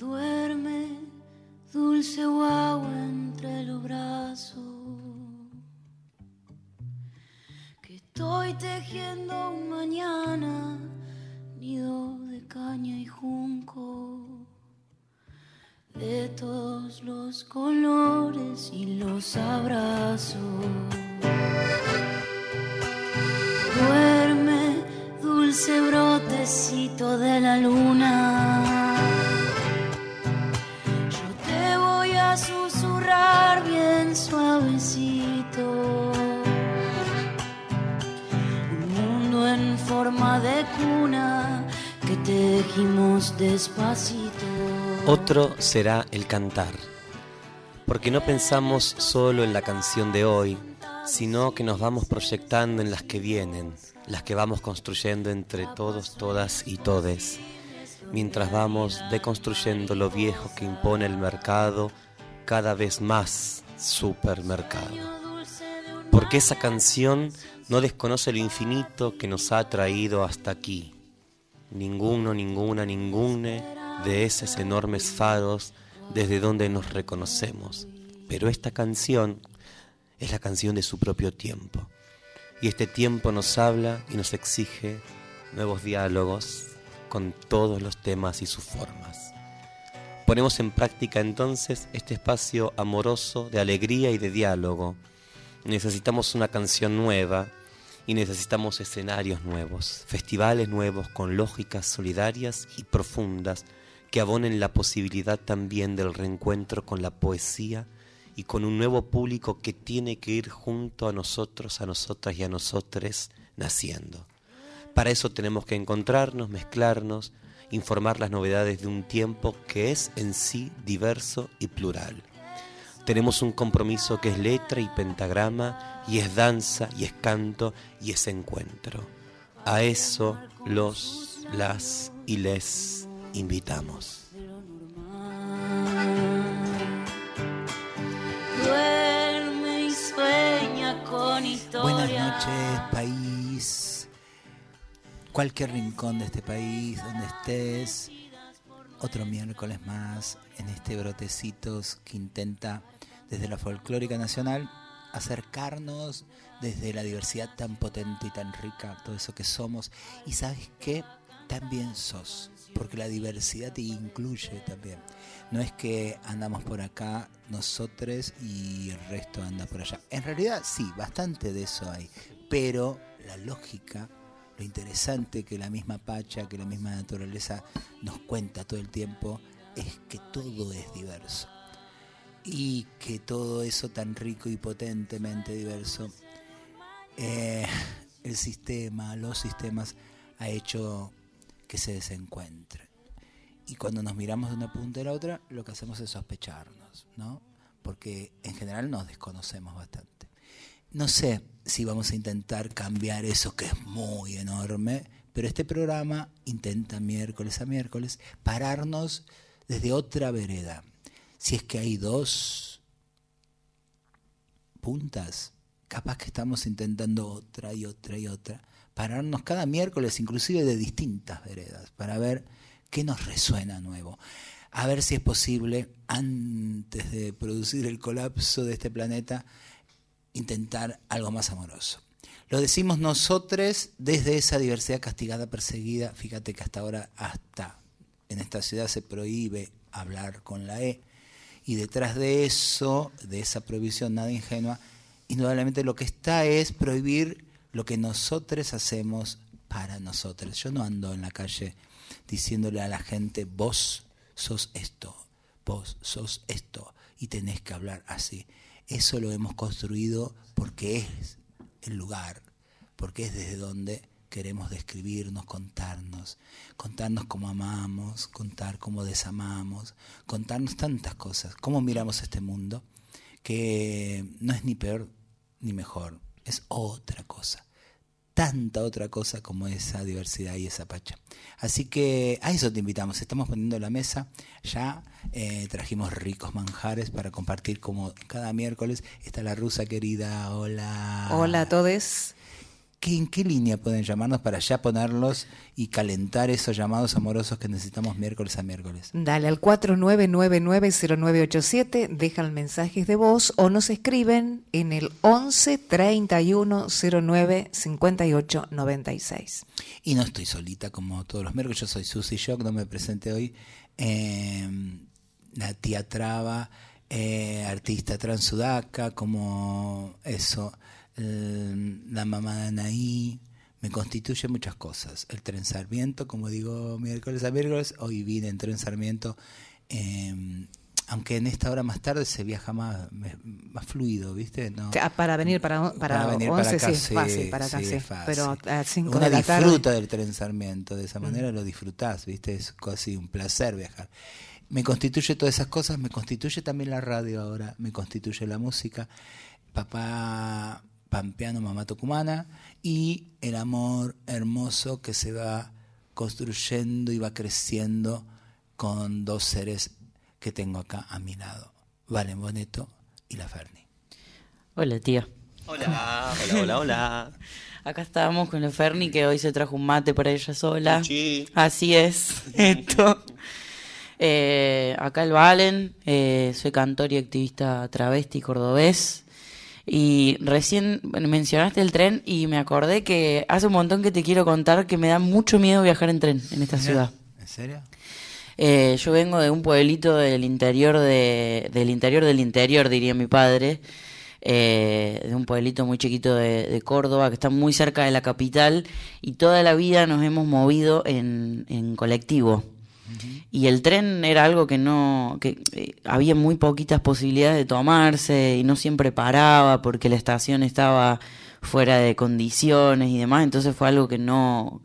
Duerme, dulce guagua entre los brazos. Que estoy tejiendo un mañana, Otro será el cantar, porque no pensamos solo en la canción de hoy, sino que nos vamos proyectando en las que vienen, las que vamos construyendo entre todos, todas y todes, mientras vamos deconstruyendo lo viejo que impone el mercado, cada vez más supermercado. Porque esa canción no desconoce lo infinito que nos ha traído hasta aquí. Ninguno, ninguna, ningune de esos enormes faros desde donde nos reconocemos. Pero esta canción es la canción de su propio tiempo. Y este tiempo nos habla y nos exige nuevos diálogos con todos los temas y sus formas. Ponemos en práctica entonces este espacio amoroso de alegría y de diálogo. Necesitamos una canción nueva y necesitamos escenarios nuevos, festivales nuevos con lógicas solidarias y profundas que abonen la posibilidad también del reencuentro con la poesía y con un nuevo público que tiene que ir junto a nosotros, a nosotras y a nosotres naciendo. Para eso tenemos que encontrarnos, mezclarnos, informar las novedades de un tiempo que es en sí diverso y plural. Tenemos un compromiso que es letra y pentagrama, y es danza, y es canto, y es encuentro. A eso los, las y les invitamos. Duerme y sueña con historia. Buenas noches, país. Cualquier rincón de este país, donde estés. Otro miércoles más en este brotecitos que intenta desde la folclórica nacional acercarnos desde la diversidad tan potente y tan rica, todo eso que somos. Y sabes qué, también sos, porque la diversidad te incluye también. No es que andamos por acá nosotros y el resto anda por allá. En realidad sí, bastante de eso hay, pero la lógica, lo interesante que la misma Pacha, que la misma naturaleza nos cuenta todo el tiempo, es que todo es diverso. Y que todo eso tan rico y potentemente diverso, eh, el sistema, los sistemas, ha hecho que se desencuentren. Y cuando nos miramos de una punta a la otra, lo que hacemos es sospecharnos, ¿no? Porque en general nos desconocemos bastante. No sé si vamos a intentar cambiar eso que es muy enorme, pero este programa intenta miércoles a miércoles pararnos desde otra vereda. Si es que hay dos puntas, capaz que estamos intentando otra y otra y otra, pararnos cada miércoles inclusive de distintas veredas, para ver qué nos resuena nuevo. A ver si es posible, antes de producir el colapso de este planeta, intentar algo más amoroso. Lo decimos nosotros desde esa diversidad castigada, perseguida. Fíjate que hasta ahora, hasta en esta ciudad se prohíbe hablar con la E. Y detrás de eso, de esa prohibición nada ingenua, indudablemente lo que está es prohibir lo que nosotros hacemos para nosotros. Yo no ando en la calle diciéndole a la gente, vos sos esto, vos sos esto, y tenés que hablar así. Eso lo hemos construido porque es el lugar, porque es desde donde queremos describirnos, contarnos, contarnos cómo amamos, contar cómo desamamos, contarnos tantas cosas, cómo miramos este mundo, que no es ni peor ni mejor, es otra cosa tanta otra cosa como esa diversidad y esa pacha. Así que a eso te invitamos. Estamos poniendo la mesa. Ya eh, trajimos ricos manjares para compartir como cada miércoles. Está la rusa querida. Hola. Hola a todos. ¿Qué, ¿en qué línea pueden llamarnos para ya ponerlos y calentar esos llamados amorosos que necesitamos miércoles a miércoles? Dale al 49990987, dejan mensajes de voz o nos escriben en el 11 31 09 58 96. Y no estoy solita como todos los miércoles, yo soy Susy Shock, no me presenté hoy. Eh, la tía Traba, eh, artista transudaca, como eso, eh, la mamá de Anaí, me constituye muchas cosas. El tren Sarmiento, como digo miércoles a miércoles, hoy vine en tren Sarmiento, eh, aunque en esta hora más tarde se viaja más, más fluido, ¿viste? No, Para venir para, para, venir 11 para acá, sí es fácil, para acá sí, sí, es fácil. pero a 5 Uno de la tarde... Mm. disfruta del tren Sarmiento, de esa manera lo disfrutás, ¿viste? Es casi un placer viajar. Me constituye todas esas cosas, me constituye también la radio ahora, me constituye la música, papá pampeano, mamá tucumana, y el amor hermoso que se va construyendo y va creciendo con dos seres que tengo acá a mi lado, Valen Boneto y la Ferni. Hola, tía. Hola, hola, hola, hola. Acá estábamos con la Ferni que hoy se trajo un mate para ella sola. Sí. Así es, esto. Eh, acá el Valen, eh, soy cantor y activista travesti cordobés. Y recién mencionaste el tren y me acordé que hace un montón que te quiero contar que me da mucho miedo viajar en tren en esta ciudad. ¿En serio? Eh, yo vengo de un pueblito del interior de, del interior del interior, diría mi padre, eh, de un pueblito muy chiquito de, de Córdoba, que está muy cerca de la capital, y toda la vida nos hemos movido en, en colectivo. Y el tren era algo que no, que eh, había muy poquitas posibilidades de tomarse y no siempre paraba porque la estación estaba fuera de condiciones y demás, entonces fue algo que no,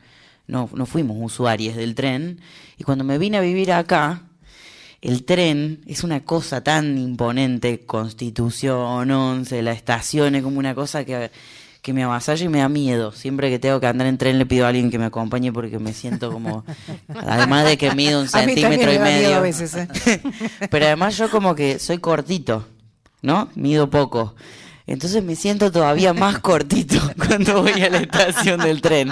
no, no fuimos usuarios del tren. Y cuando me vine a vivir acá, el tren es una cosa tan imponente, Constitución 11, la estación es como una cosa que, que me avasalla y me da miedo. Siempre que tengo que andar en tren le pido a alguien que me acompañe porque me siento como, además de que mido un A mí también centímetro me y da miedo medio. a veces, ¿eh? Pero además yo como que soy cortito, ¿no? Mido poco. Entonces me siento todavía más cortito cuando voy a la estación del tren.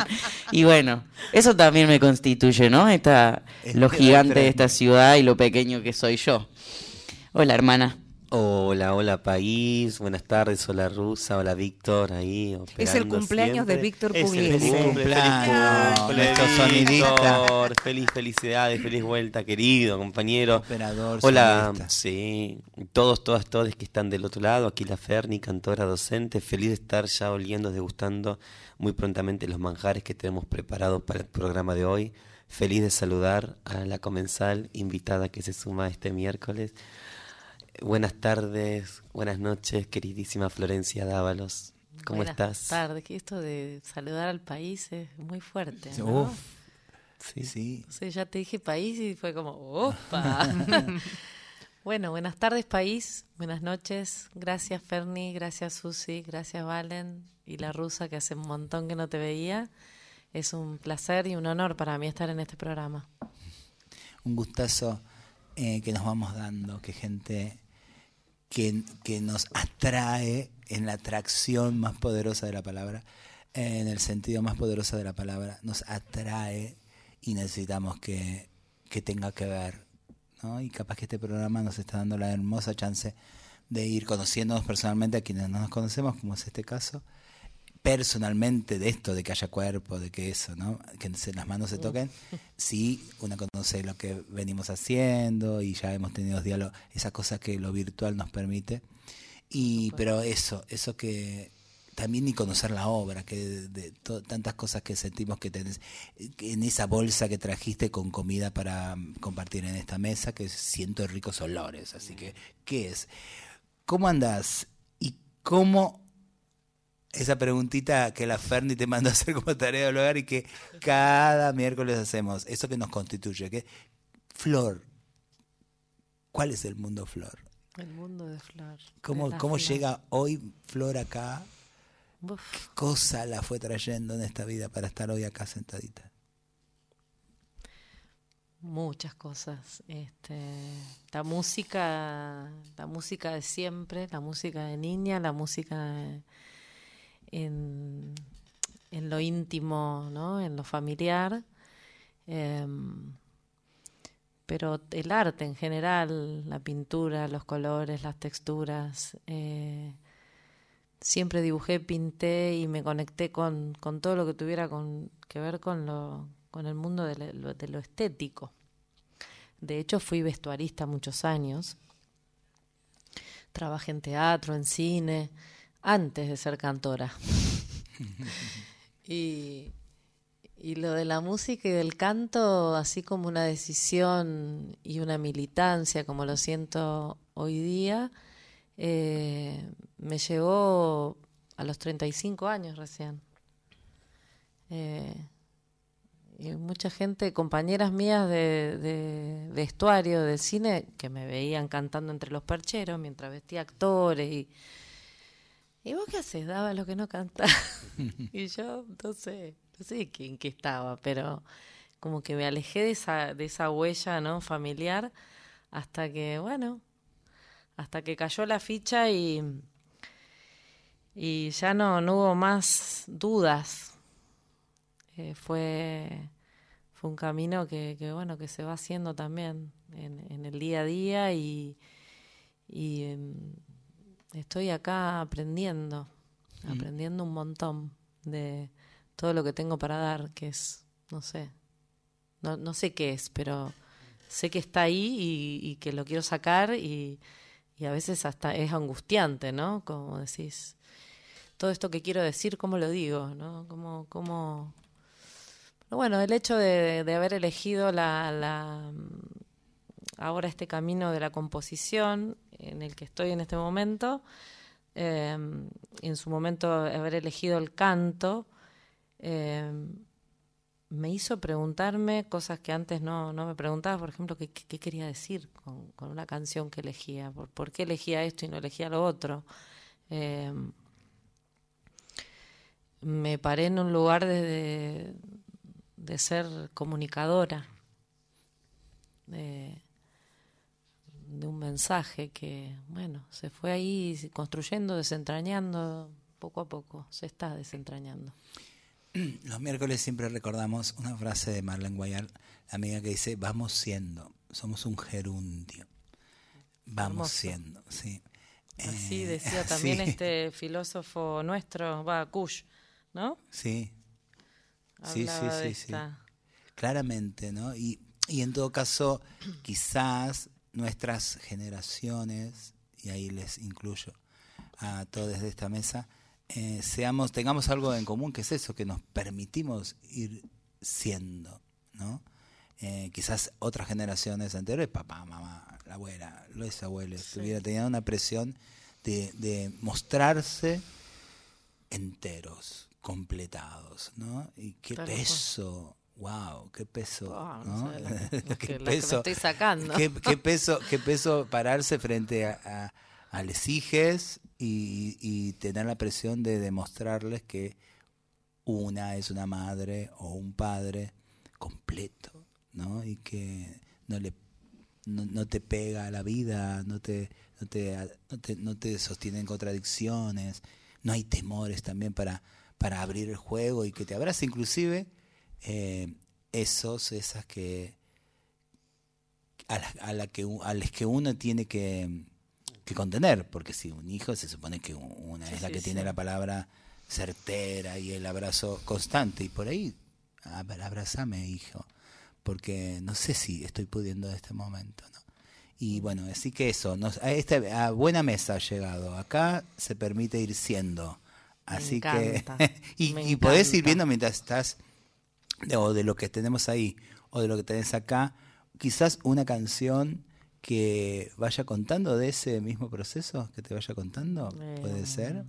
Y bueno, eso también me constituye, ¿no? Esta, lo gigante de esta ciudad y lo pequeño que soy yo. Hola, hermana. Hola, hola país, buenas tardes, hola Rusa, hola Víctor, ahí Es el cumpleaños de siempre. Víctor Es el Pugliese. feliz Feliz cumple, cumpleaños, feliz. Víctor, feliz felicidades, feliz vuelta, querido compañero. Operador, Hola, sonidista. sí, todos, todas, todos que están del otro lado, aquí la Ferni, cantora, docente, feliz de estar ya oliendo, degustando muy prontamente los manjares que tenemos preparados para el programa de hoy. Feliz de saludar a la comensal invitada que se suma este miércoles. Buenas tardes, buenas noches, queridísima Florencia Dávalos. ¿Cómo Buenas estás? tardes, que esto de saludar al país es muy fuerte. ¿no? Uf, Sí. sí. O sea, ya te dije país y fue como, ¡opa! bueno, buenas tardes, país. Buenas noches. Gracias, Ferni. Gracias, Susi. Gracias, Valen. Y la rusa, que hace un montón que no te veía. Es un placer y un honor para mí estar en este programa. Un gustazo eh, que nos vamos dando, que gente que, nos atrae en la atracción más poderosa de la palabra, en el sentido más poderoso de la palabra, nos atrae y necesitamos que, que tenga que ver. ¿no? Y capaz que este programa nos está dando la hermosa chance de ir conociéndonos personalmente a quienes no nos conocemos, como es este caso, personalmente de esto, de que haya cuerpo, de que eso, ¿no? Que las manos se toquen, sí, uno conoce lo que venimos haciendo y ya hemos tenido diálogo, esa cosa que lo virtual nos permite. Y, pero eso, eso que también ni conocer la obra, que de, de to- tantas cosas que sentimos que tenés que en esa bolsa que trajiste con comida para mm, compartir en esta mesa, que siento ricos olores. Así que, ¿qué es? ¿Cómo andás? ¿Y cómo esa preguntita que la Ferni te mandó a hacer como tarea del hogar y que cada miércoles hacemos, eso que nos constituye, que Flor, ¿cuál es el mundo Flor? El mundo de Flor. ¿Cómo, de cómo flor. llega hoy Flor acá? Uf. ¿Qué cosa la fue trayendo en esta vida para estar hoy acá sentadita? Muchas cosas. Este, la música, la música de siempre, la música de niña, la música en en lo íntimo, ¿no? En lo familiar. Em, pero el arte en general, la pintura, los colores, las texturas, eh, siempre dibujé, pinté y me conecté con, con todo lo que tuviera con, que ver con, lo, con el mundo de lo, de lo estético. De hecho, fui vestuarista muchos años. Trabajé en teatro, en cine, antes de ser cantora. y, y lo de la música y del canto, así como una decisión y una militancia, como lo siento hoy día, eh, me llegó a los 35 años recién. Eh, y mucha gente, compañeras mías de, de, vestuario, de cine, que me veían cantando entre los percheros mientras vestía actores y... ¿Y vos qué haces? Daba lo que no cantaba. y yo, no sé, no sé en qué estaba, pero como que me alejé de esa, de esa huella ¿no? familiar hasta que, bueno, hasta que cayó la ficha y, y ya no, no hubo más dudas. Eh, fue, fue un camino que, que, bueno, que se va haciendo también en, en el día a día y, y em, estoy acá aprendiendo, mm. aprendiendo un montón de todo lo que tengo para dar, que es, no sé, no, no sé qué es, pero sé que está ahí y, y que lo quiero sacar y, y, a veces hasta es angustiante, ¿no? Como decís, todo esto que quiero decir, ¿cómo lo digo? ¿no? ¿Cómo, cómo... bueno, el hecho de, de haber elegido la, la, ahora este camino de la composición en el que estoy en este momento, eh, en su momento haber elegido el canto, eh, me hizo preguntarme cosas que antes no, no me preguntaba, por ejemplo, qué, quería decir con, una canción que elegía, por, qué elegía esto y no elegía lo otro. Eh, me paré en un lugar de, de, ser comunicadora, de, de, un mensaje que, bueno, se fue ahí construyendo, desentrañando, poco a poco, se está desentrañando. Los miércoles siempre recordamos una frase de Marlene Guayar, la amiga que dice, vamos siendo, somos un gerundio, vamos Hermoso. siendo, sí. Así eh, decía también sí. este filósofo nuestro, va, Kush, ¿no? Sí. Sí, sí, sí, sí. Claramente, ¿no? Y, y en todo caso, quizás nuestras generaciones, y ahí les incluyo a todos desde esta mesa, eh, seamos, tengamos algo en común, que es eso, que nos permitimos ir siendo, ¿no? Eh, quizás otras generaciones anteriores, papá, mamá, la abuela, los abuelos, sí. tuvieran tenido una presión de, de, mostrarse enteros, completados, ¿no? Y qué peso, wow, qué peso, qué peso, que estoy sacando. Qué, qué, peso, qué peso pararse frente a, a, a y, y, tener la presión de demostrarles que una es una madre o un padre completo, ¿no? Y que no le no, no te pega a la vida, no te, no te, no te, no te sostienen contradicciones, no hay temores también para, para abrir el juego y que te abrace inclusive eh, esos, esas que a la, a la que a las que uno tiene que que contener, porque si un hijo se supone que una sí, es la que sí, tiene la palabra certera y el abrazo constante, y por ahí, abrázame, hijo, porque no sé si estoy pudiendo en este momento, ¿no? Y bueno, así que eso, nos, a, este, a buena mesa ha llegado, acá se permite ir siendo, así que, y, y podés ir viendo mientras estás, de, o de lo que tenemos ahí, o de lo que tenés acá, quizás una canción que vaya contando de ese mismo proceso, que te vaya contando, eh, ¿puede ser?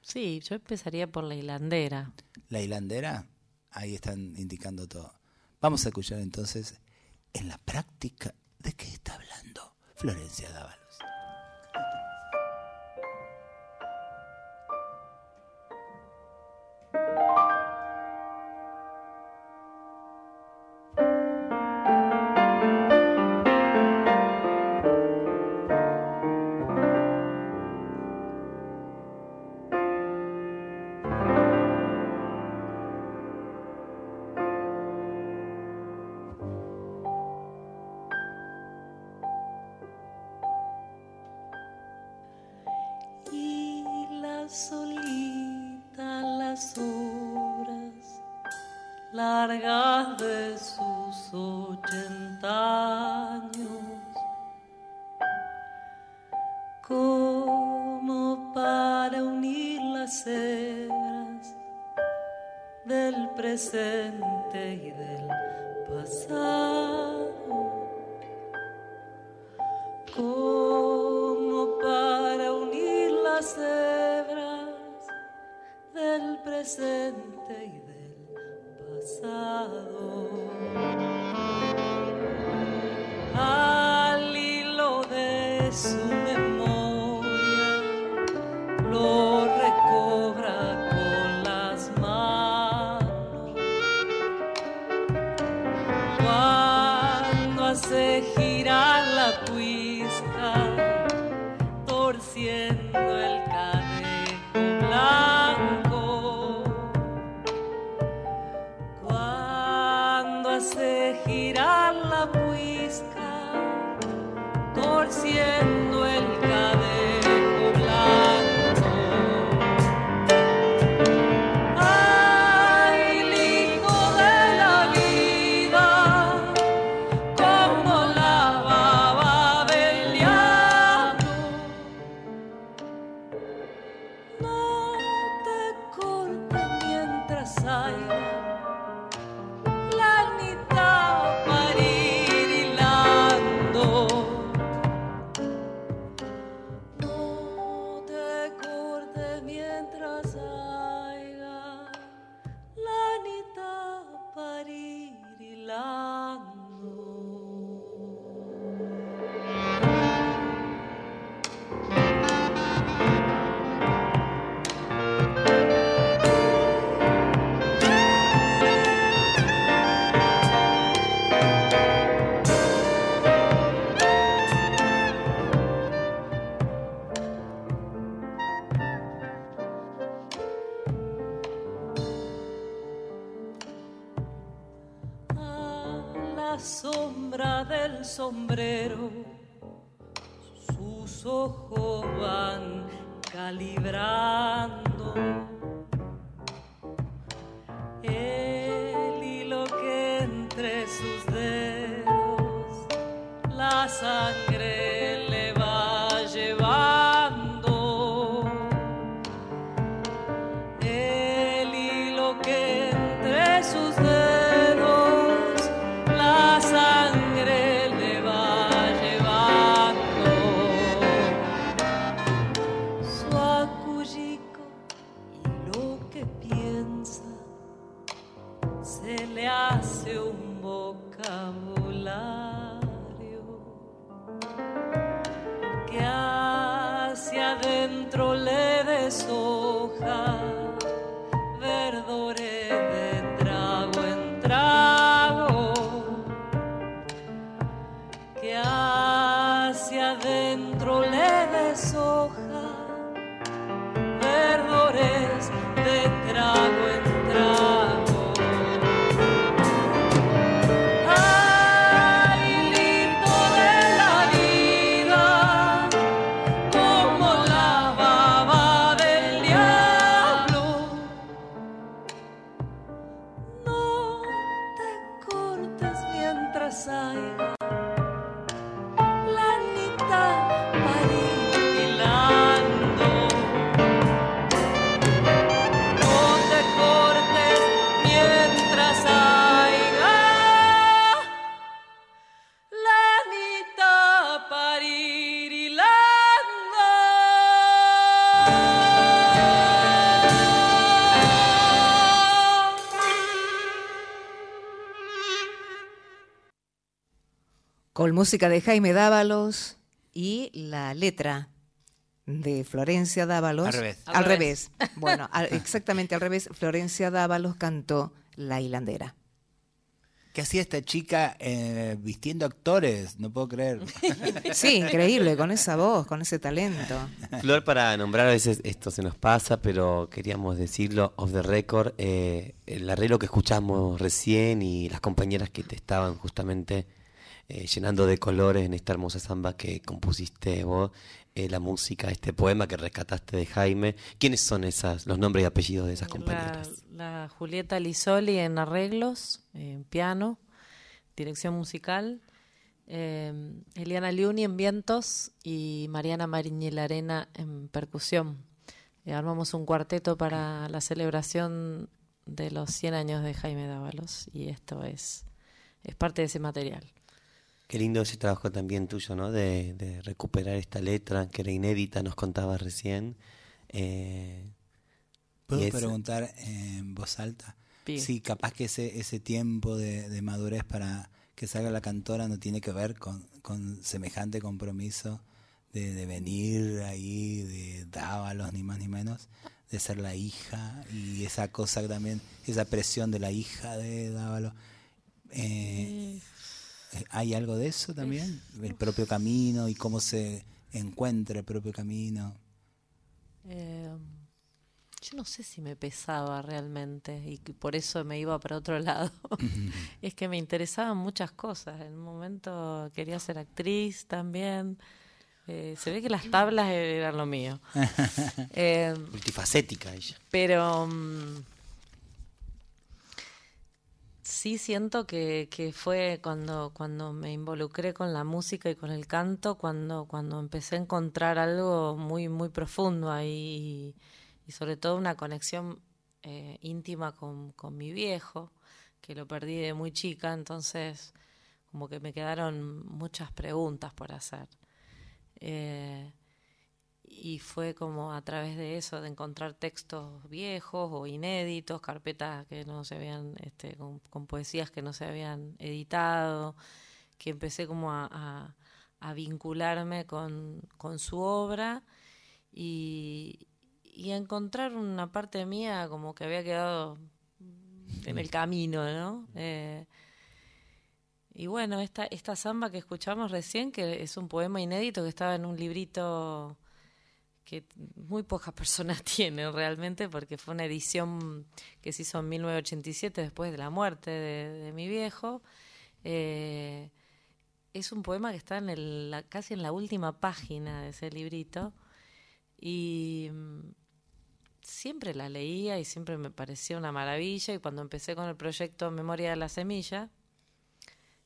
Sí, yo empezaría por la hilandera. ¿La hilandera? Ahí están indicando todo. Vamos a escuchar entonces en la práctica de qué está hablando Florencia Dávalos. cielo. de un vocabulario que hacia adentro le deshoja. música de Jaime Dávalos y la letra de Florencia Dávalos. Al revés. Al, revés. Bueno, exactamente al revés. Florencia Dávalos cantó La hilandera. ¿Qué hacía esta chica eh, vistiendo actores? No puedo creer. Sí, increíble, con esa voz, con ese talento. Flor, para nombrar a veces esto se nos pasa, pero queríamos decirlo off the record, eh, el arreglo que escuchamos recién y las compañeras que te estaban justamente eh, llenando de colores en esta hermosa samba que compusiste vos, eh, la música, este poema que rescataste de Jaime. ¿Quiénes son esas, los nombres y apellidos de esas compañeras? La, Julieta Lisoli en arreglos, en piano, dirección musical. Em, Eliana Liuni en vientos y Mariana Mariñilarena en percusión. Eh, armamos un cuarteto para la celebración de los 100 años de Jaime Dávalos y esto es, es parte de ese material. Qué lindo ese trabajo también tuyo, ¿no? De, de recuperar esta letra que era inédita, nos contabas recién. Eh, ¿Puedo preguntar en voz alta? Sí, capaz que ese, ese tiempo de, de madurez para que salga la cantora no tiene que ver con, con semejante compromiso de, de venir ahí, de dávalos, ni más ni menos, de ser la hija y esa cosa también, esa presión de la hija de dávalos. Eh, eh, ¿Hay algo de eso también? El propio camino y cómo se encuentra el propio camino. Eh, yo no sé si me pesaba realmente y que por eso me iba para otro lado. es que me interesaban muchas cosas. En un momento quería ser actriz también. Eh, se ve que las tablas eran lo mío. Eh, multifacética ella. pero mm, sí siento que, que fue cuando, cuando me involucré con la música y con el canto, cuando, cuando empecé a encontrar algo muy, muy profundo ahí y, sobre todo una conexión eh, íntima con, con mi viejo, que lo perdí de muy chica, entonces como que me quedaron muchas preguntas por hacer. Eh, y fue como a través de eso, de encontrar textos viejos o inéditos, carpetas que no se habían, este, con, con poesías que no se habían editado, que empecé como a, a- a vincularme con, con su obra y, y a encontrar una parte mía como que había quedado en el camino, ¿no? Eh, y bueno, esta, esta samba que escuchamos recién, que es un poema inédito que estaba en un librito que muy pocas personas tienen realmente, porque fue una edición que se hizo en 1987 después de la muerte de, mi viejo. Eh, es un poema que está en el, la- casi en la última página de ese librito y mm, siempre la leía y siempre me parecía una maravilla y cuando empecé con el proyecto Memoria de la Semilla,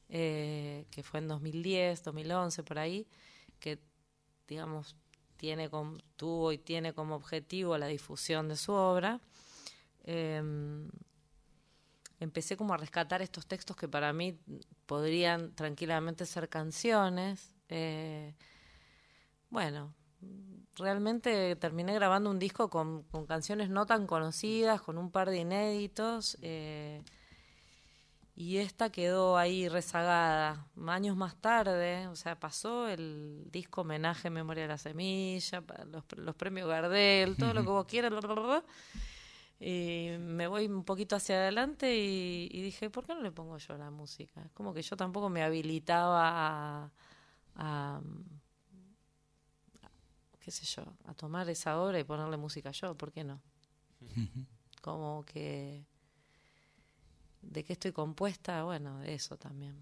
eh, que fue en 2010, 2011, por ahí, que digamos tiene com- tuvo y tiene como objetivo la difusión de su obra. eh, empecé como a rescatar estos textos que para mí podrían tranquilamente ser canciones. eh, bueno, realmente terminé grabando un disco con, con canciones no tan conocidas, con un par de inéditos. eh, y esta quedó ahí rezagada. Años más tarde, o sea, pasó el disco homenaje Memoria de la Semilla, los, los premios Gardel, todo lo que vos quieras. bla, bla, bla, bla. Y me voy un poquito hacia adelante y, y dije, ¿por qué no le pongo yo la música? Es como que yo tampoco me habilitaba a, a, qué sé yo, a tomar esa obra y ponerle música yo, ¿por qué no? Como que de qué estoy compuesta, bueno, de eso también.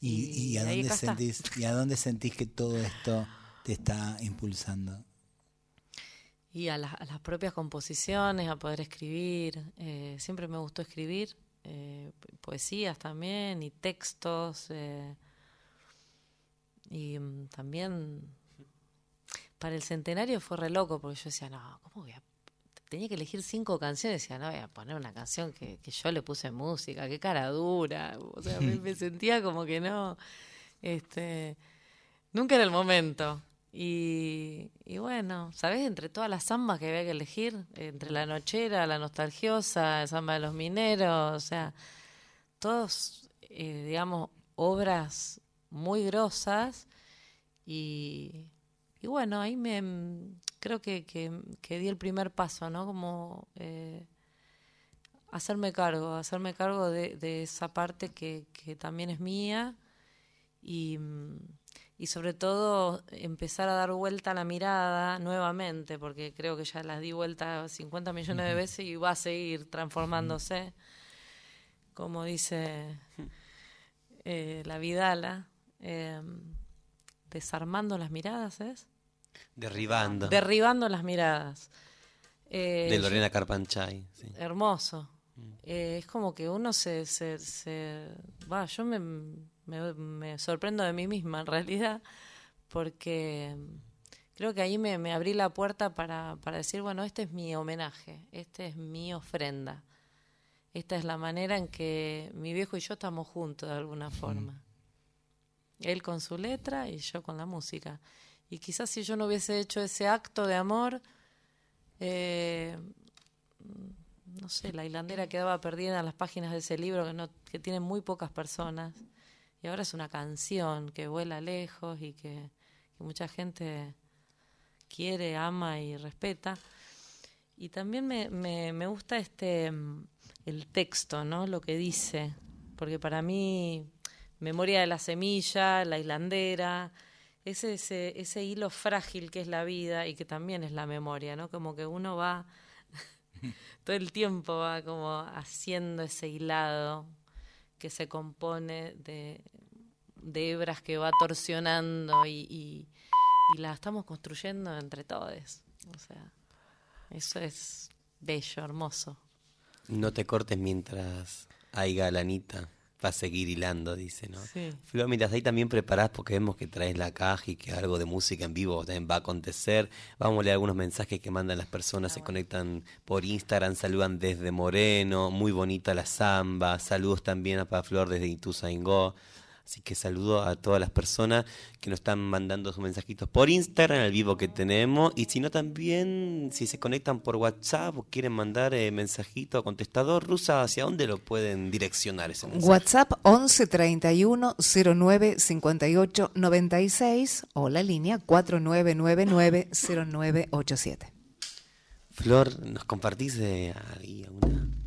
¿Y, Y y a, dónde sentís, ¿Y a dónde sentís que todo esto te está impulsando? Y a, las- a las propias composiciones, a poder escribir. eh, siempre me gustó escribir, eh, po- poesías también y textos. eh, y mm, también para el centenario fue re loco, porque yo decía, no, ¿cómo voy a...? Tenía que elegir cinco canciones, decía, no voy a poner una canción que, que yo le puse música, qué cara dura. O sea, me, me sentía como que no... Este, nunca era el momento. Y, y bueno, ¿sabes? Entre todas las zambas que había que elegir, entre la nochera, la nostalgiosa, el samba de los mineros, o sea, todos, eh, digamos, obras muy grosas. Y, y bueno, ahí me creo que, que, que di el primer paso, ¿no? Como eh, hacerme cargo, hacerme cargo de, de esa parte que, que también es mía y, y sobre todo empezar a dar vuelta a la mirada nuevamente, porque creo que ya las di vuelta 50 millones de veces y va a seguir transformándose, como dice eh, la Vidala. eh, desarmando las miradas, ¿es? Derribando. Derribando las miradas. Eh, de Lorena Carpanchay. sí. Hermoso. Eh, es como que uno se... se, se- va, yo me, me, me sorprendo de mí misma en realidad, porque creo que ahí me, me abrí la puerta para, para decir, bueno, este es mi homenaje, este es mi ofrenda. Esta es la manera en que mi viejo y yo estamos juntos de alguna forma. Él con su letra y yo con la música. Y quizás si yo no hubiese hecho ese acto de amor, eh, no sé, la hilandera quedaba perdida en las páginas de ese libro que, no, que tiene muy pocas personas. Y ahora es una canción que vuela lejos y que, que mucha gente quiere, ama y respeta. Y también me, me, me gusta este el texto, ¿no? Lo que dice. Porque para mí, Memoria de la Semilla, La Hilandera, es ese, ese hilo frágil que es la vida y que también es la memoria, ¿no? Como que uno va todo el tiempo va como haciendo ese hilado que se compone de, de hebras que va torsionando y, y, la estamos construyendo entre todos. O sea, eso es bello, hermoso. No te cortes mientras haya lanita. Va a seguir hilando, dice, ¿no? Sí. Flor, mientras ahí también preparás, porque vemos que traes la caja y que algo de música en vivo también va a acontecer. Vamos a leer algunos mensajes que mandan las personas, se conectan por Instagram, saludan desde Moreno, muy bonita la samba, saludos también a Flor desde Ituzaingó. Así que saludo a todas las personas que nos están mandando sus mensajitos por Instagram, al vivo que tenemos. Y si no, también, si se conectan por WhatsApp o quieren mandar eh, mensajito a contestador rusa, ¿hacia dónde lo pueden direccionar ese mensaje? WhatsApp 11 31 09 58 96 o la línea 4999 0987. Flor, ¿nos compartís de ahí alguna?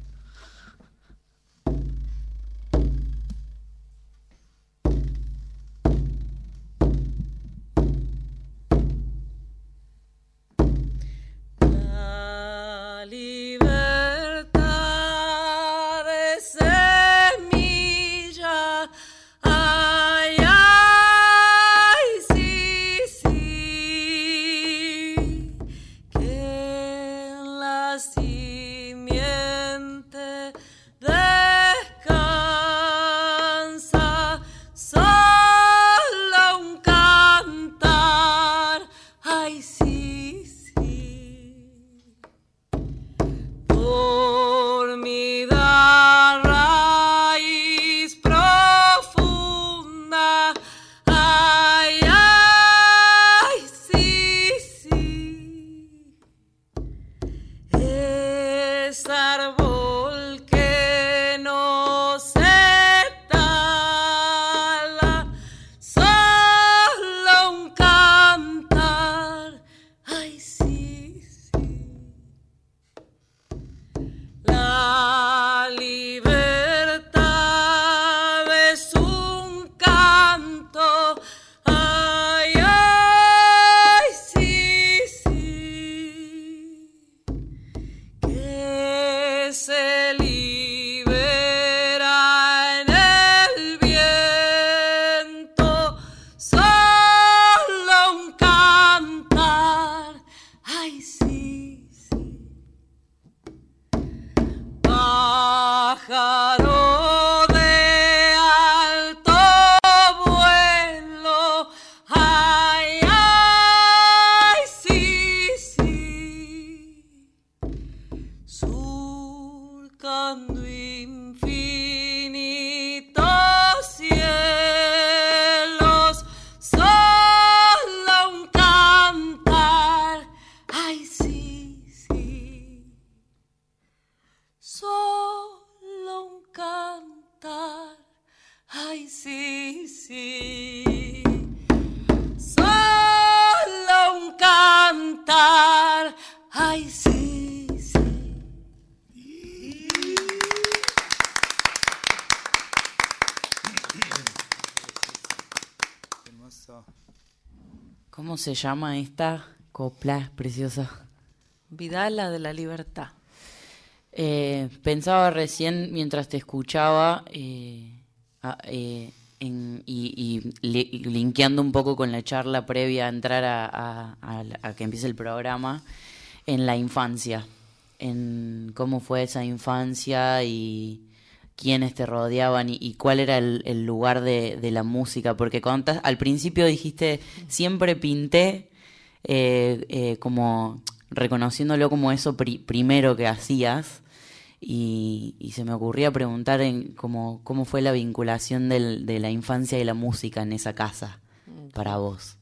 Se llama esta copla preciosa? Vidala de la libertad. Eh, pensaba recién mientras te escuchaba eh, eh, en- y, y li- linkeando un poco con la charla previa a entrar a, a- a la- a que empiece el programa, en la infancia, en cómo fue esa infancia y quiénes te rodeaban y, cuál era el, lugar de, la música, porque al principio dijiste, siempre pinté eh, eh, como reconociéndolo como eso pri- primero que hacías y, se me ocurría preguntar en cómo, cómo fue la vinculación de la infancia y la música en esa casa para vos.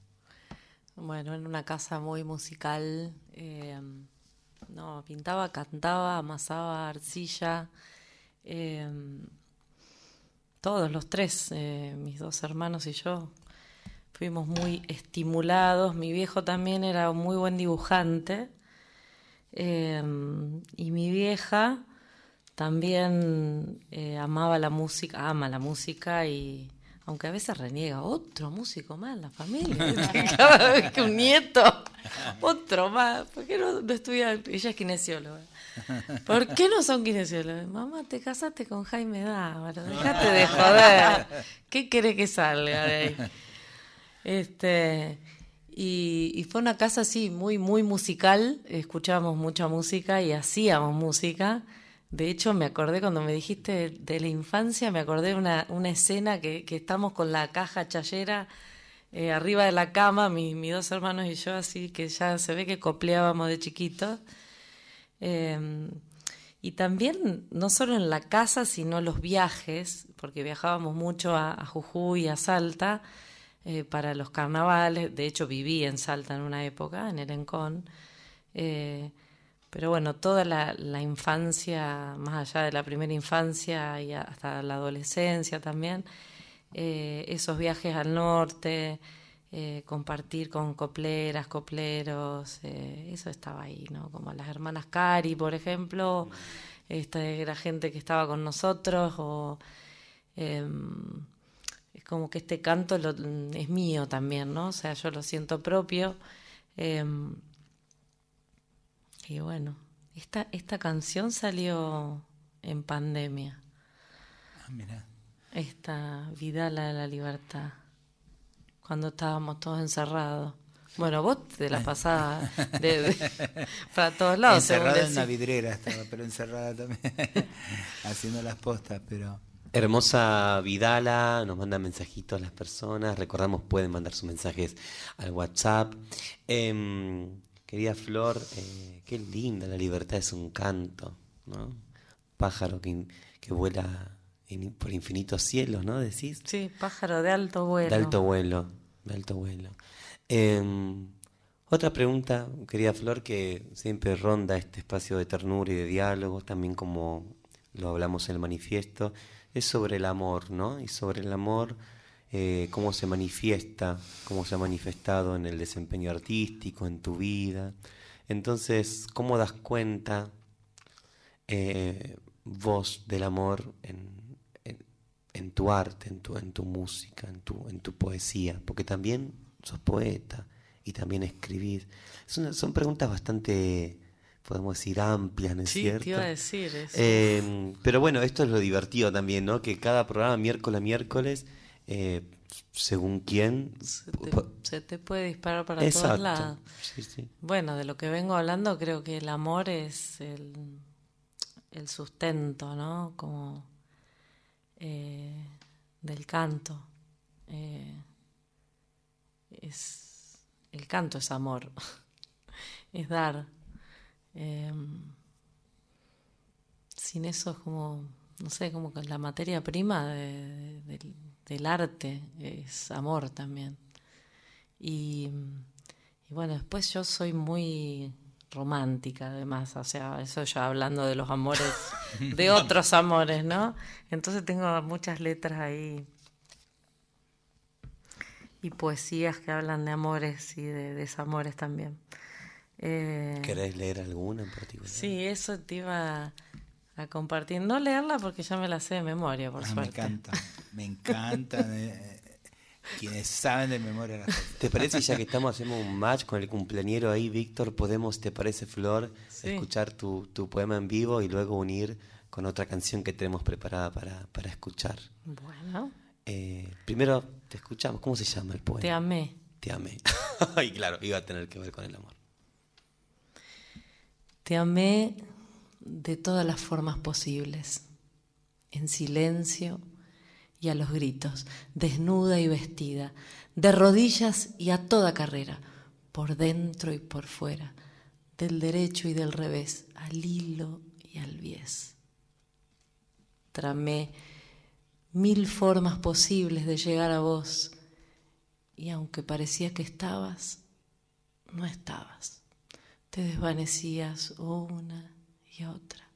Bueno, en una casa muy musical. eh, no, pintaba, cantaba, amasaba arcilla. Eh, todos los tres, eh, mis dos hermanos y yo, fuimos muy estimulados. Mi viejo también era un muy buen dibujante. eh, y mi vieja también eh, amaba la música, ama la música y aunque a veces reniega, otro músico más en la familia. Que un nieto, otro más. ¿Por qué no, no? Ella es kinesióloga. ¿Por qué no son kinesiólogos? Mamá, te casaste con Jaime Dávaro, dejate de joder. ¿Qué querés que salga de ahí? Este, y, fue una casa así, muy, muy musical. Escuchábamos mucha música y hacíamos música. De hecho, me acordé cuando me dijiste de, la infancia, me acordé una, una escena que, que estamos con la caja chayera eh, arriba de la cama, mi- mis dos hermanos y yo, así que ya se ve que copleábamos de chiquitos. Eh, y también, no solo en la casa, sino los viajes, porque viajábamos mucho a, a Jujuy, a Salta, eh, para los carnavales. De hecho, viví en Salta en una época, en el Encón. Eh, pero bueno, toda la infancia, más allá de la primera infancia y hasta la adolescencia también, eh, esos viajes al norte, eh, compartir con copleras, copleros, eh, eso estaba ahí, ¿no? Como las hermanas Cari, por ejemplo, esta era gente que estaba con nosotros, o em, es como que este canto lo- es mío también, ¿no? O sea, yo lo siento propio. em, y bueno, esta, esta canción salió en pandemia. Ah, mirá. Esta Vidala de la Libertad. Cuando estábamos todos encerrados. Bueno, vos te la pasabas de- de- para todos lados. Encerrada en una vidriera estaba, pero encerrada también, haciendo las postas, pero... Hermosa Vidala, nos manda mensajitos las personas. Recordamos, pueden mandar sus mensajes al WhatsApp. Em, querida Flor, eh, qué linda la libertad es un canto, ¿no? Pájaro que, que vuela in- por infinitos cielos, ¿no? Decís. Sí, pájaro de alto vuelo. De alto vuelo, de alto vuelo. Em, otra pregunta, querida Flor, que siempre ronda este espacio de ternura y de diálogo, también como lo hablamos en el manifiesto, es sobre el amor, ¿no? Y sobre el amor, eh, cómo se manifiesta, cómo se ha manifestado en el desempeño artístico, en tu vida. Entonces, ¿cómo das cuenta eh, vos del amor en, en tu arte, en tu, en tu música, en tu, en tu poesía? Porque también sos poeta y también escribís. Es una- son preguntas bastante, podemos decir, amplias, ¿no es Sí, cierto? te iba a decir eso. Eh, pero bueno, esto es lo divertido también, ¿no? Que cada programa, miércoles a miércoles, eh, según quién... se, te, se te puede disparar para todos Exacto. lados. Sí, sí. Bueno, de lo que vengo hablando, creo que el amor es el, el sustento, ¿no? Como eh, del canto. Eh, es el canto es amor, es dar. Eh, sin eso es como, no sé, como que la materia prima de- de- del, del arte es amor también. Y, y bueno, después yo soy muy romántica además, o sea, eso ya hablando de los amores, de otros amores, ¿no? Entonces tengo muchas letras ahí y poesías que hablan de amores y de desamores también. Eh, ¿Querés leer alguna en particular? sí, eso te iba a compartir. No leerla porque ya me la sé de memoria, por Ah, me suerte. encanta, me encanta. Quienes saben de memoria las cosas. ¿Te parece ya que estamos hacemos un match con el cumpleañero ahí, Víctor? ¿Podemos, te parece, Flor, Sí. escuchar tu, tu poema en vivo y luego unir con otra canción que tenemos preparada para, para escuchar? Bueno, Eh, primero te escuchamos. ¿Cómo se llama el poema? Te amé. Te amé. y claro, iba a tener que ver con el amor. Te amé de todas las formas posibles, en silencio y a los gritos, desnuda y vestida, de rodillas y a toda carrera, por dentro y por fuera, del derecho y del revés, al hilo y al bies. Tramé mil formas posibles de llegar a vos, y aunque parecía que estabas, no estabas. Te desvanecías una y otra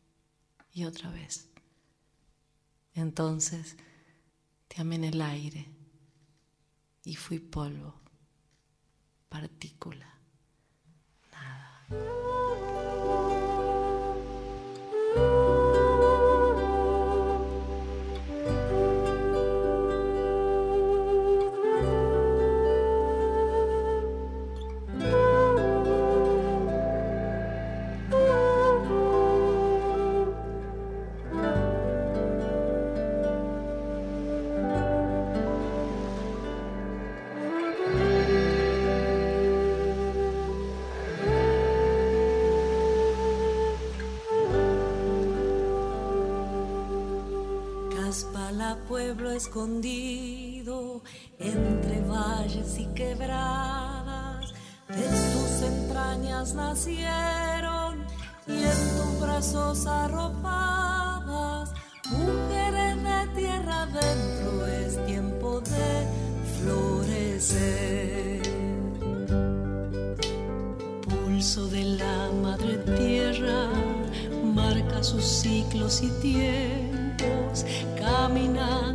y otra vez. Entonces te amé en el aire y fui polvo, partícula, nada. Pueblo escondido entre valles y quebradas, de tus entrañas nacieron y en tus brazos arropadas, mujeres de tierra adentro, es tiempo de florecer. Pulso de la madre tierra marca sus ciclos y tiempos, caminando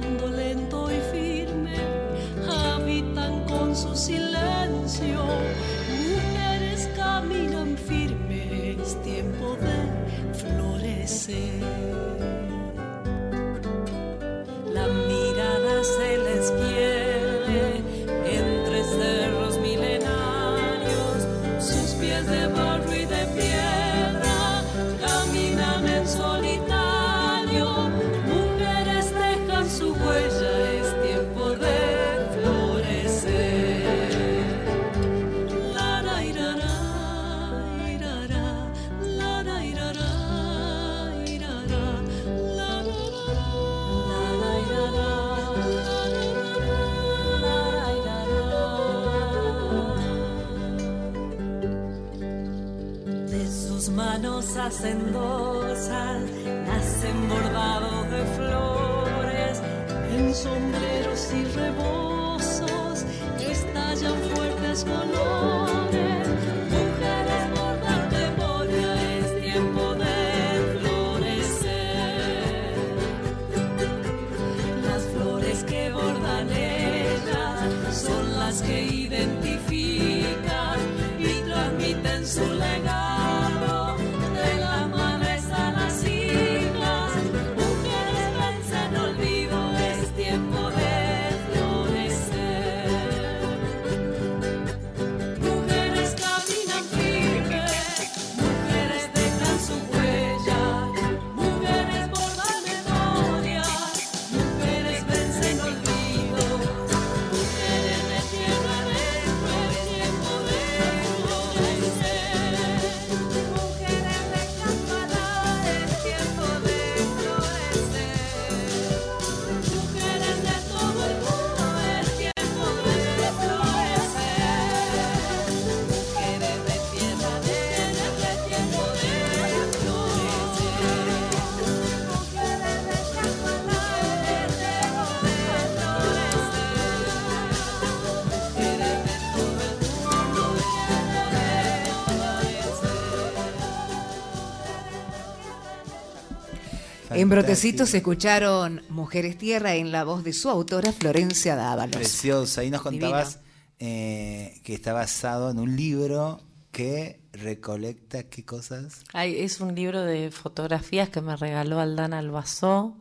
Brotecitos se escucharon Mujeres Tierra en la voz de su autora Florencia Dávalos. Preciosa. Ahí nos contabas eh, que está basado en un libro que recolecta qué cosas. Ay, es un libro de fotografías que me regaló Aldana Albazó.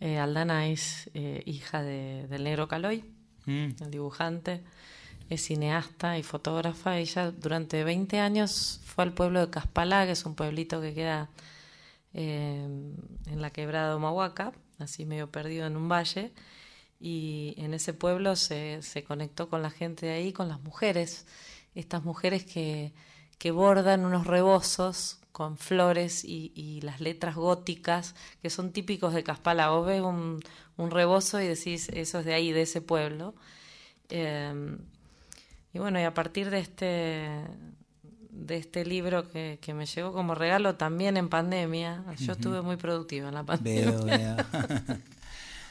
Eh, Aldana es eh, hija de- del negro Caloy, Mm. el dibujante. Es cineasta y fotógrafa. Ella durante 20 años fue al pueblo de Caspalá, que es un pueblito que queda eh, en la quebrada de Humahuaca, así medio perdido en un valle. y en ese pueblo se, se conectó con la gente de ahí, con las mujeres, estas mujeres que, que bordan unos rebozos con flores y, y las letras góticas que son típicos de Caspala. Vos ves un, un rebozo y decís, eso es de ahí, de ese pueblo. Eh, y bueno, y a partir de este, de este libro que, que me llegó como regalo también en pandemia, yo estuve muy productiva en la pandemia. Veo, veo.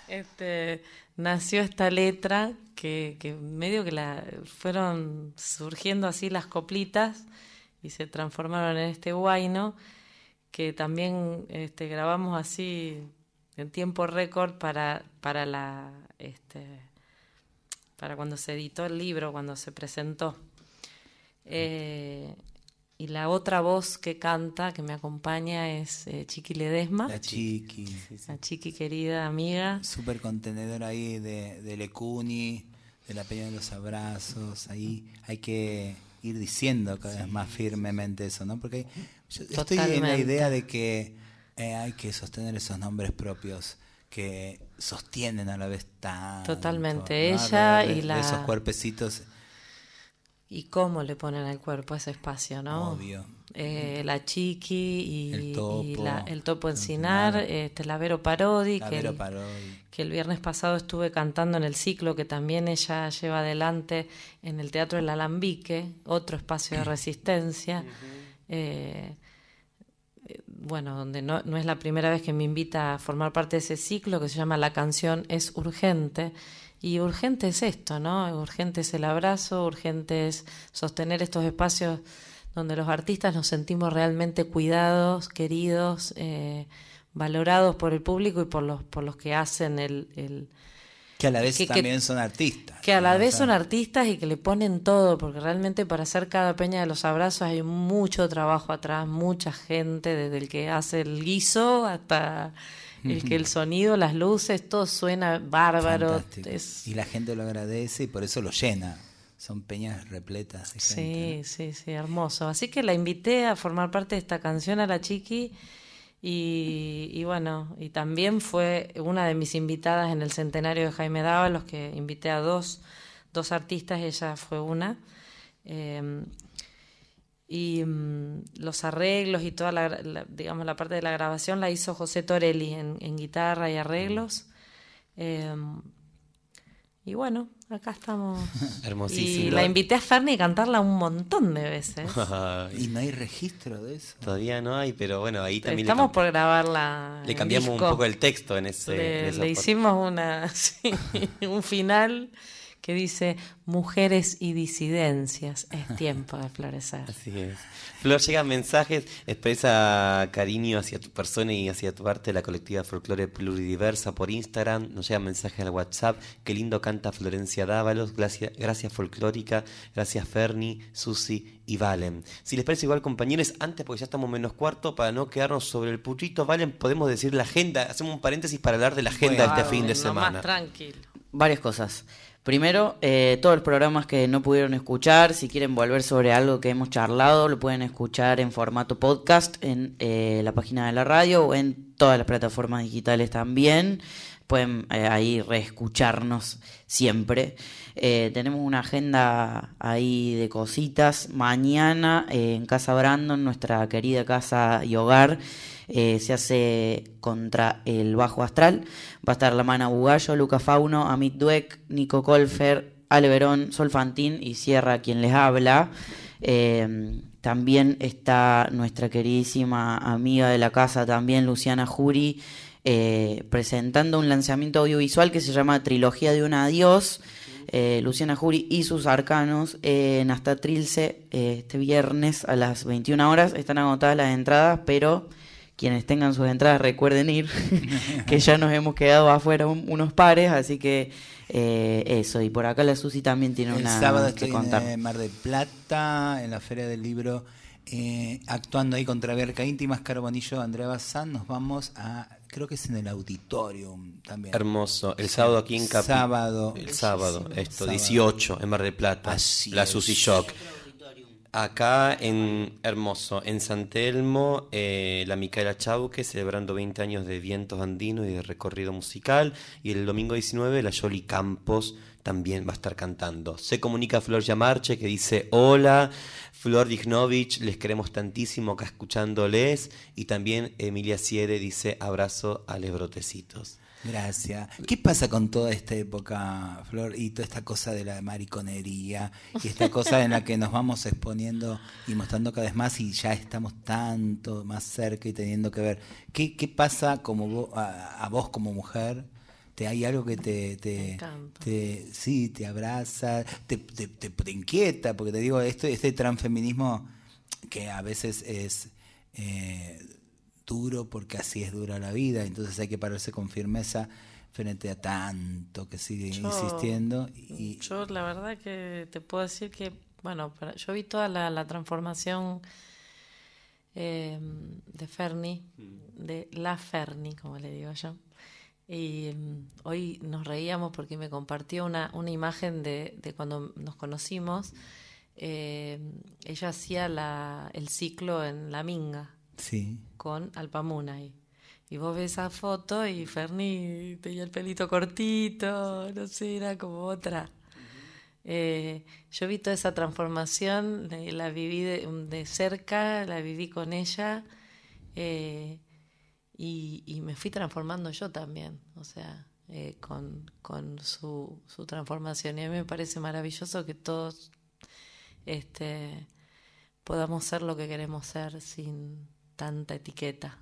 Este, nació esta letra que, que medio que la fueron surgiendo así las coplitas y se transformaron en este guayno que también este, grabamos así en tiempo récord para, para la este, para cuando se editó el libro, cuando se presentó. Eh, y la otra voz que canta, que me acompaña, es eh, Chiqui Ledesma, La chiqui. la Chiqui querida amiga. Súper contenedor ahí de, de Lecuni, de la Peña de los Abrazos. Ahí hay que ir diciendo cada vez más firmemente eso, ¿no? Porque yo estoy en la idea de que eh, hay que sostener esos nombres propios que sostienen a la vez tanto. Totalmente. ¿no? Ella Alrededor de- y de la- esos cuerpecitos, Y cómo le ponen al cuerpo ese espacio, ¿no? obvio. Eh, la Chiqui y El Topo, y la- el Topo Encinar, este, la Vero Parodi, La que Vero el, Parodi. que el viernes pasado estuve cantando en el ciclo que también ella lleva adelante en el Teatro del Alambique, otro espacio de resistencia. Eh, eh, bueno, donde no, no es la primera vez que me invita a formar parte de ese ciclo que se llama La canción es urgente. Y urgente es esto, ¿no? Urgente es el abrazo, urgente es sostener estos espacios donde los artistas nos sentimos realmente cuidados, queridos, eh, valorados por el público y por los, por los que hacen el, el, Que a la vez que- que- también son artistas. que a la vez son artistas y que le ponen todo, porque realmente para hacer cada peña de los abrazos hay mucho trabajo atrás, mucha gente, desde el que hace el guiso hasta el que el sonido, las luces, todo suena bárbaro. Es- Y la gente lo agradece y por eso lo llena. Son peñas repletas de gente. Sí, sí, sí, hermoso. Así que la invité a formar parte de esta canción a la Chiqui y, y bueno, y también fue una de mis invitadas en el centenario de Jaime Dávalos, que invité a dos, dos artistas, ella fue una. Eh, y mm, los arreglos y toda la, la- digamos, la parte de la grabación la hizo José Torelli en, en guitarra y arreglos. Eh, y bueno, acá estamos. Hermosísimo. Y la invité a Fernie a cantarla un montón de veces. Y no hay registro de eso. Todavía no hay, pero bueno, ahí también Estamos le, por grabarla. le cambiamos un poco el texto en ese. Le, hicimos una, sí, un final que dice: Mujeres y disidencias, es tiempo de florecer. Así es. Flor, llegan mensajes, expresa cariño hacia tu persona y hacia tu arte, la colectiva Folclore Pluridiversa por Instagram. Nos llegan mensajes al WhatsApp. Qué lindo canta Florencia Dávalos. Gracias, gracias Folclórica. Gracias Ferni, Susi y Valen. Si les parece igual, compañeros, antes, porque ya estamos menos cuarto, para no quedarnos sobre el puchito, Valen, podemos decir la agenda. Hacemos un paréntesis para hablar de la agenda de este fin de semana. más tranquilo. varias cosas. Primero, eh, todos los programas que no pudieron escuchar, si quieren volver sobre algo que hemos charlado, lo pueden escuchar en formato podcast en eh, la página de la radio o en todas las plataformas digitales también. Pueden eh, ahí reescucharnos siempre. Eh, tenemos una agenda ahí de cositas. Mañana eh, en Casa Brandon, nuestra querida casa y hogar, se hace contra el Bajo Astral. Va a estar la Mana Bugallo, Luca Fauno, Amit Dueck, Nico Colfer, Ale Verón, Sol Fantín y Sierra quien les habla. También está nuestra queridísima amiga de la casa, también Luciana Jury, eh, presentando un lanzamiento audiovisual que se llama Trilogía de un Adiós. Eh, Luciana Jury y sus arcanos en Hasta Trilce eh, este viernes a las 21 horas. Están agotadas las entradas, pero quienes tengan sus entradas recuerden ir, que ya nos hemos quedado afuera un- unos pares, así que eh, eso. Y por acá la Susi también tiene El una sábado que estoy contar. en eh, Mar del Plata, en la Feria del Libro, eh, actuando ahí contra Berca Íntimas, Carbonillo, Andrea Bazán. Nos vamos a, creo que es en el auditorium también. Hermoso. El sábado aquí en Capi. Sábado. El sábado, esto, Sábado. 18 en Mar del Plata. Así la es. Susi Shock. Acá en Hermoso, en San Telmo, eh, la Micaela Chauque celebrando 20 años de vientos andinos y de recorrido musical. Y el domingo 19, la Yoli Campos también va a estar cantando. Se comunica Flor Yamarche que dice: Hola, Flor Dignovich, les queremos tantísimo acá escuchándoles. Y también Emilia Siere dice: Abrazo a les brotecitos. Gracias. ¿Qué pasa con toda esta época, Flor, y toda esta cosa de la mariconería y esta cosa en la que nos vamos exponiendo y mostrando cada vez más y ya estamos tanto más cerca y teniendo que ver? ¿Qué, qué pasa como a, a vos como mujer? ¿Te hay algo que te, te, te- sí, te abraza, te, te, inquieta? Porque te digo, esto, este transfeminismo que a veces es eh, duro porque así es dura la vida, entonces hay que pararse con firmeza frente a tanto que sigue Yo- insistiendo y Yo la verdad que te puedo decir que, bueno, para- yo vi toda la, la transformación eh, de Ferni, de la Ferni, como le digo yo. Y mm, hoy nos reíamos porque me compartió una, una imagen de, de cuando nos conocimos. Eh, ella hacía la, el ciclo en La Minga sí. Con Alpamunay. Y vos ves esa foto y Ferni tenía el pelito cortito, no sé, era como otra. Eh, yo vi toda esa transformación, la, viví de, de cerca, la viví con ella eh, y, y me fui transformando yo también, o sea, eh, con, con su, su transformación. Y a mí me parece maravilloso que todos este, podamos ser lo que queremos ser sin tanta etiqueta.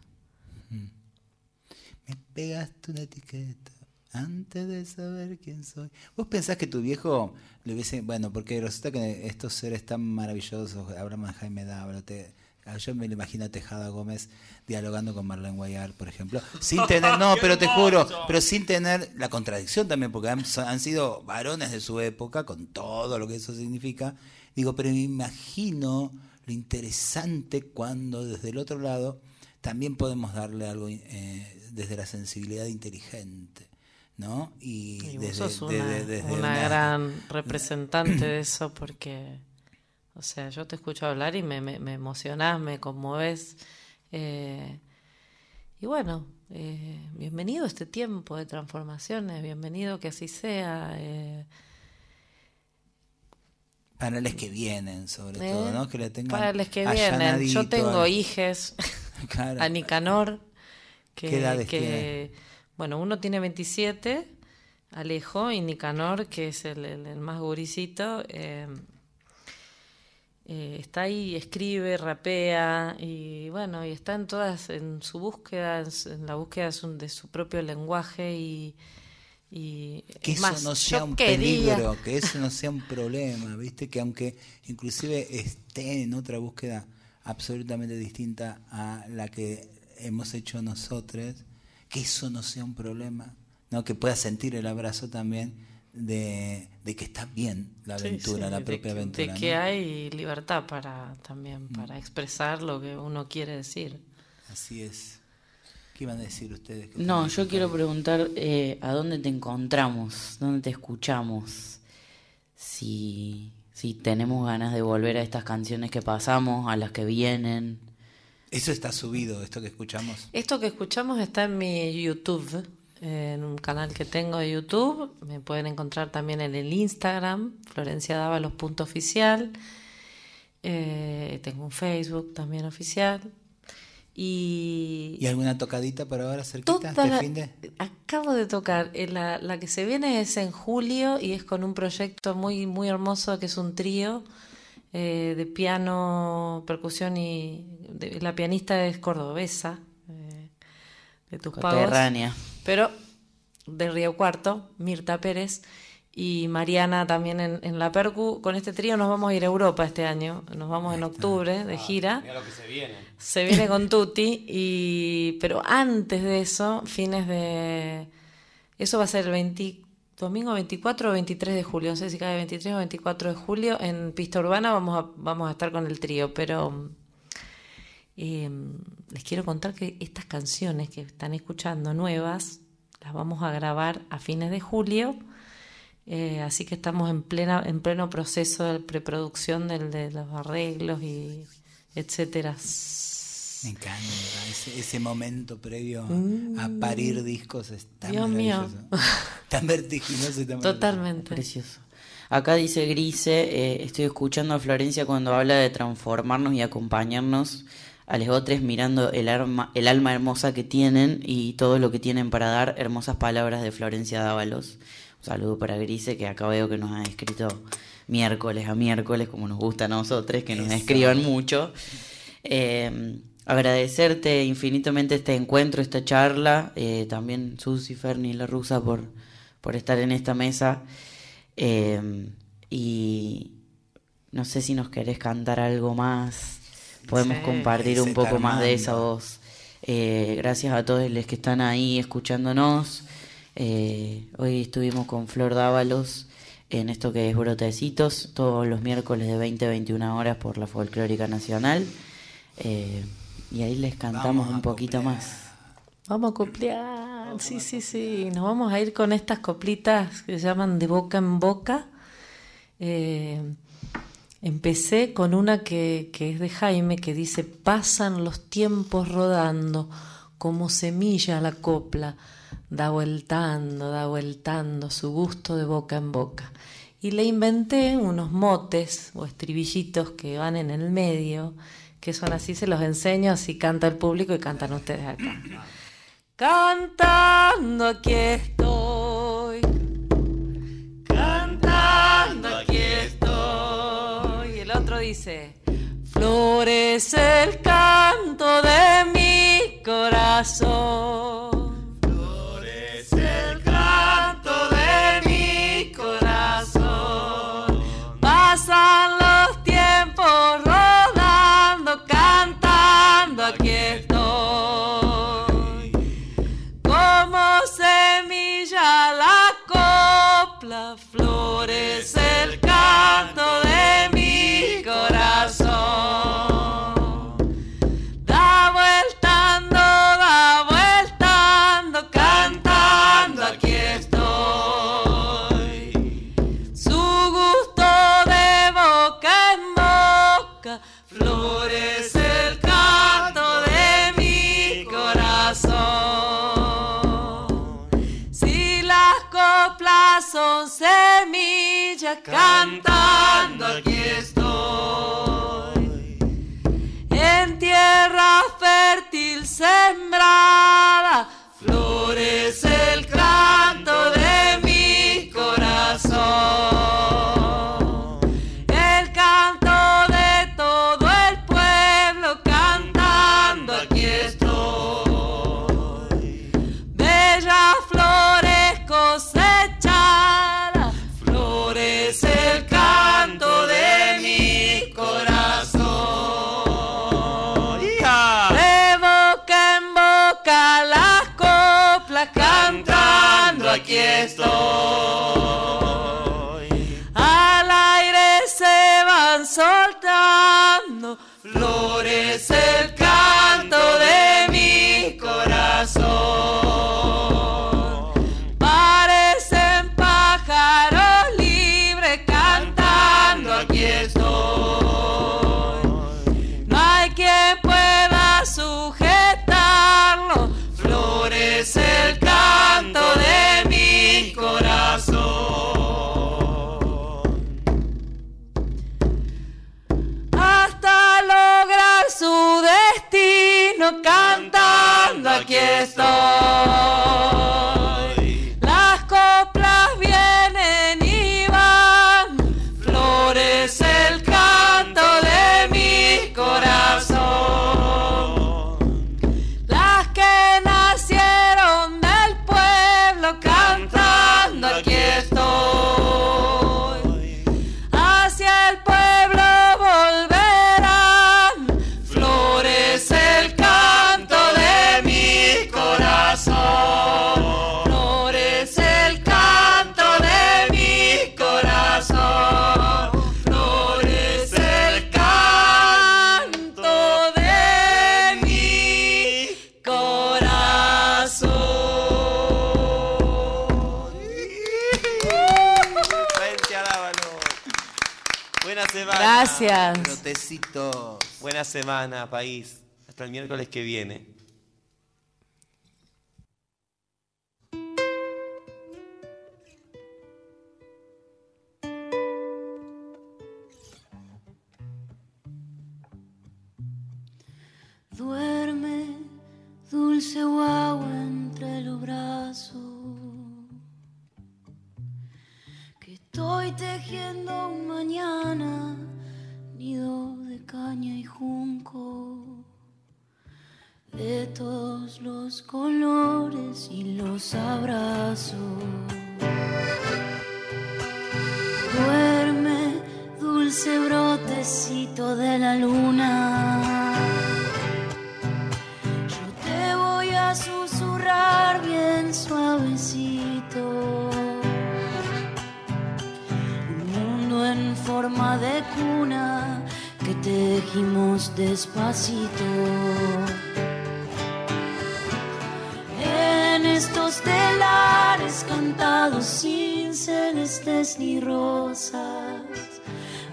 Me pegaste una etiqueta antes de saber quién soy. ¿Vos pensás que tu viejo le hubiese... Bueno, porque resulta que estos seres tan maravillosos, hablamos de Jaime Dávila, te- yo me lo imagino a Tejada Gómez dialogando con Marlene Guayar, por ejemplo, sin tener, no, pero te juro, pero sin tener la contradicción también, porque han, han sido varones de su época, con todo lo que eso significa. Digo, pero me imagino lo interesante cuando desde el otro lado también podemos darle algo eh, desde la sensibilidad inteligente, ¿no? Y, Y vos desde, sos una, desde- desde una una- gran representante de eso porque, o sea, yo te escucho hablar y me, me, me emocionás, me conmoves. eh, y bueno, eh, bienvenido a este tiempo de transformaciones, bienvenido que así sea. eh, Para los que vienen, sobre ¿eh? todo, ¿no? Que le tengan Para los que vienen, yo tengo hijes. Claro. a Nicanor, que, ¿Qué edades que- tiene? bueno, uno tiene 27, Alejo, y Nicanor, que es el, el- el más guricito, eh, eh, está ahí, escribe, rapea, y bueno, y está en todas, en su búsqueda, en, la búsqueda de su, de su propio lenguaje y... y que es eso más, no sea un quería- peligro, que eso no sea un problema, ¿viste? Que aunque inclusive esté en otra búsqueda absolutamente distinta a la que hemos hecho nosotros, que eso no sea un problema, ¿no? Que pueda sentir el abrazo también de, de que está bien la Sí, aventura, sí, la de propia que- aventura. De que ¿no? hay libertad para también, para expresar lo que uno quiere decir. Así es. ¿Qué iban a decir ustedes? que No, yo quiero preguntar eh, a dónde te encontramos, dónde te escuchamos, si, si tenemos ganas de volver a estas canciones que pasamos, a las que vienen. Eso está subido, esto que escuchamos. Esto que escuchamos está en mi YouTube, en un canal que tengo de YouTube. Me pueden encontrar también en el Instagram, Florencia Dávalos punto oficial. Eh, tengo un Facebook también oficial. Y, ¿Y alguna tocadita para ahora cerquita? toda ¿Este la- fin de? acabo de tocar. eh, La, la que se viene es en julio y es con un proyecto muy, muy hermoso que es un trío eh, de piano, percusión y de- la pianista es cordobesa eh, de tus. Pero de Río Cuarto, Mirta Pérez y Mariana también en, en la Percu. Con este trío nos vamos a ir a Europa este año. Nos vamos en octubre de gira. Mira lo que se viene. Se viene con Tutti, y, pero antes de eso, fines de... Eso va a ser el 20 domingo 24 o 23 de julio, no sé si cae 23 o 24 de julio, en Pista Urbana vamos a, vamos a estar con el trío, pero eh, les quiero contar que estas canciones que están escuchando nuevas, las vamos a grabar a fines de julio Eh, así que estamos en plena en pleno proceso de preproducción del, de los arreglos y etcétera. Me encanta ese, ese momento previo a parir discos es tan Mm. Dios mío. Tan vertiginoso y tan Totalmente. Precioso. Acá dice Grise, eh, estoy escuchando a Florencia cuando habla de transformarnos y acompañarnos a los otros mirando el, arma, el alma hermosa que tienen y todo lo que tienen para dar. Hermosas palabras de Florencia Dávalos. Un saludo para Grise que acá veo que nos ha escrito miércoles a miércoles, como nos gusta a nosotros, que nos Eso. escriban mucho. Eh, agradecerte infinitamente este encuentro, esta charla. eh, también Susi, Ferni y La Rusa por, por estar en esta mesa. Eh, y no sé si nos querés cantar algo más. Podemos Sí. compartir un poco más de esa voz. Eh, gracias a todos los que están ahí escuchándonos. Eh, hoy estuvimos con Flor Dávalos en esto que es Brotecitos, todos los miércoles de 20 a 21 horas por la Folclórica Nacional. Eh, y ahí les cantamos un poquito más. Vamos a coplear, sí, sí, sí. Nos vamos a ir con estas coplitas que se llaman de boca en boca. Eh, empecé con una que, que es de Jaime, que dice, pasan los tiempos rodando, como semilla la copla, da vueltando, da vueltando su gusto de boca en boca. Y le inventé unos motes o estribillitos que van en el medio, que son así, se los enseño, así canta el público y cantan ustedes acá. Cantando aquí estoy. Cantando aquí estoy. Y el otro dice, florece el canto de mi corazón. canta. Gracias. Brotecitos. Buena semana, país. Hasta el miércoles que viene. Duerme, dulce guagua entre los brazos. Que estoy tejiendo un mañana, nido de caña y junco. De todos los colores y los abrazos. Duerme, dulce brotecito de la luna. Yo te voy a susurrar bien suavecito. En forma de cuna que tejimos despacito. En estos telares cantados sin celestes ni rosas.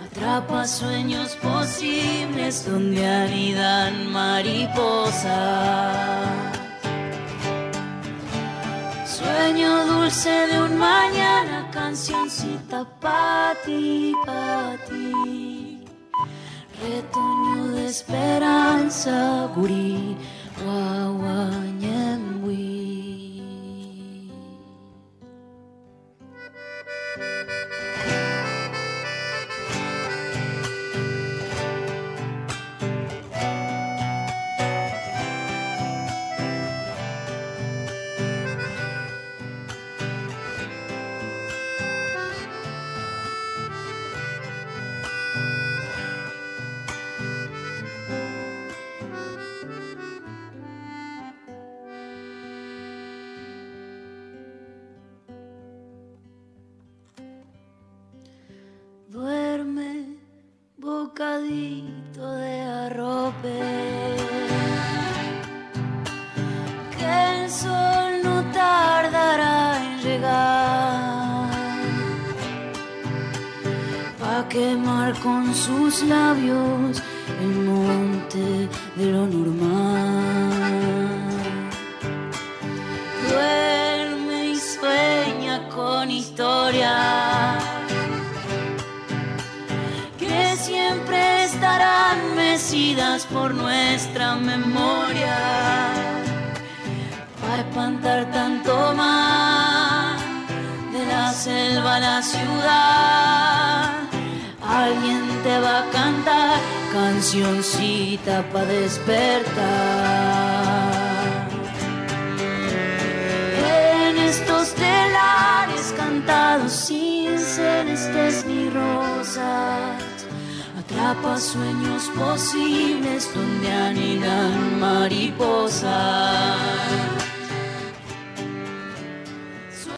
Atrapa sueños posibles donde anidan mariposas. Sueño dulce de un mañana, cancioncita pa' ti, pa' ti. Retoño de esperanza, gurí, guaguañembuí. Atrapa sueños posibles donde anidan mariposas.